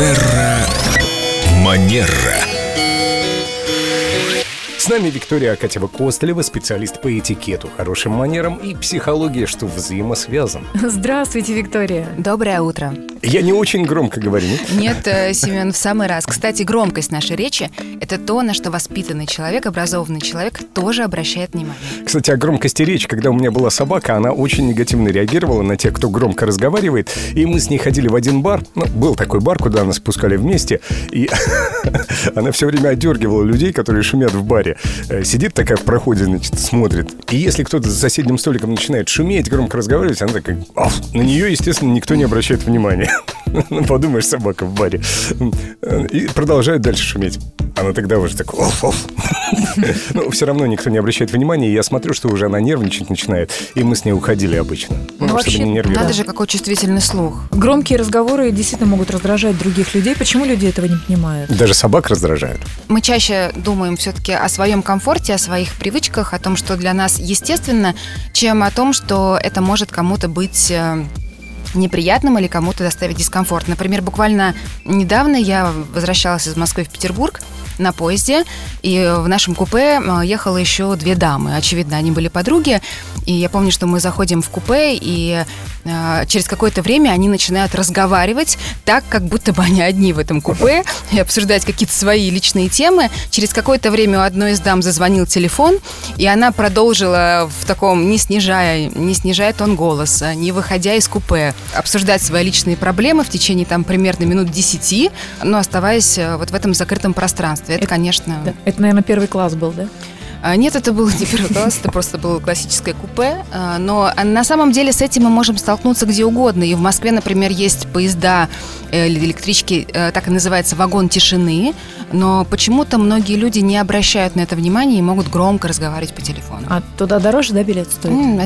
Терра Манера. С нами Виктория Акатьева-Костылева, специалист по этикету, хорошим манерам и психологии, что взаимосвязан. Здравствуйте, Виктория. Доброе утро. Я не очень громко говорю, нет? Э, Семен, в самый раз. Кстати, громкость нашей речи – это то, на что воспитанный человек, образованный человек тоже обращает внимание. Кстати, о громкости речи. Когда у меня была собака, она очень негативно реагировала на тех, кто громко разговаривает. И мы с ней ходили в один бар. Ну, был такой бар, куда нас спускали вместе. И она все время одергивала людей, которые шумят в баре. Э, Сидит такая в проходе, значит, смотрит. И если кто-то за соседним столиком начинает шуметь, громко разговаривать, она такая... На нее, естественно, никто не обращает внимания. Ну, подумаешь, собака в баре. И продолжают дальше шуметь. Она тогда уже так... Ну, все равно никто не обращает внимания. И я смотрю, что уже она нервничать начинает. И мы с ней уходили обычно. Ну, чтобы вообще, не нервировать. Надо же, какой чувствительный слух. Громкие разговоры действительно могут раздражать других людей. Почему люди этого не понимают? Даже собак раздражают. Мы чаще думаем все-таки о своем комфорте, о своих привычках, о том, что для нас естественно, чем о том, что это может кому-то быть э, неприятным или кому-то доставить дискомфорт. Например, буквально недавно я возвращалась из Москвы в Петербург на поезде, и в нашем купе э, ехало еще две дамы. Очевидно, они были подруги, и я помню, что мы заходим в купе, и э, через какое-то время они начинают разговаривать так, как будто бы они одни в этом купе, и обсуждать какие-то свои личные темы. Через какое-то время у одной из дам зазвонил телефон, и она продолжила в таком, не снижая, не снижая тон голоса, не выходя из купе, обсуждать свои личные проблемы в течение там примерно минут 10, но оставаясь э, вот в этом закрытом пространстве. Это, Это- конечно... Да. Это, наверное, первый класс был, да? А, Нет, это был не первый класс, это просто было классическое купе. А, Но а, на самом деле с этим мы можем столкнуться где угодно. И в Москве, например, есть поезда э, или электрички, э, так и называется вагон тишины. Но почему-то многие люди не обращают на это внимания и могут громко разговаривать по телефону. А туда дороже, да, билет стоит? М,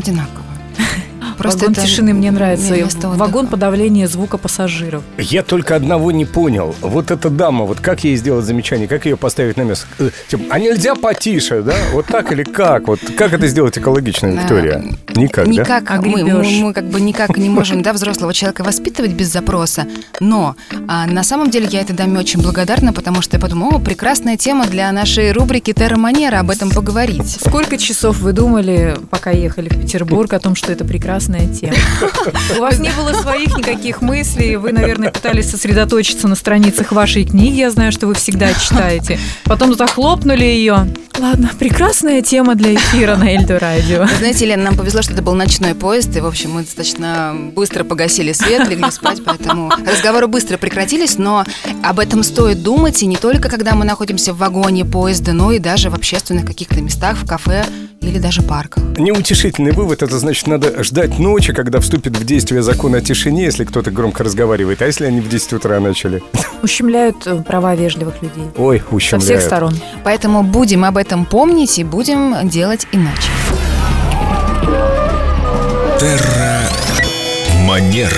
Одинаково. Вагон это тишины мне нравится. Вагон подавления звука пассажиров. Я только одного не понял. Вот эта дама, вот как ей сделать замечание, как ее поставить на место? Э, типа, а нельзя потише, да? Вот так или как? Вот как это сделать экологично, Виктория? Никак, да? Никак. Мы, мы, Огребешь. мы как бы никак не можем, да, взрослого человека воспитывать без запроса. Но а, на самом деле я этой даме очень благодарна, потому что я подумала, о, прекрасная тема для нашей рубрики «Терра Манера» об этом поговорить. Сколько часов вы думали, пока ехали в Петербург, о том, что это прекрасная тема? У вас не было своих никаких мыслей, вы, наверное, пытались сосредоточиться на страницах вашей книги, я знаю, что вы всегда читаете. Потом захлопнули ее. Ладно, прекрасная тема для эфира на Эльдо Радио. Вы знаете, Лен, нам повезло, что это был ночной поезд, и, в общем, мы достаточно быстро погасили свет, легли спать, поэтому разговоры быстро прекратились, но об этом стоит думать, и не только когда мы находимся в вагоне поезда, но и даже в общественных каких-то местах, в кафе или даже парках. Неутешительный вывод, это значит, надо ждать ночи, когда вступит в действие закон о тишине, если кто-то громко разговаривает. А если они в 10 утра начали? Ущемляют э, права вежливых людей. Ой, Со ущемляют. всех сторон. Поэтому будем об этом помнить и будем делать иначе. Терра Манера.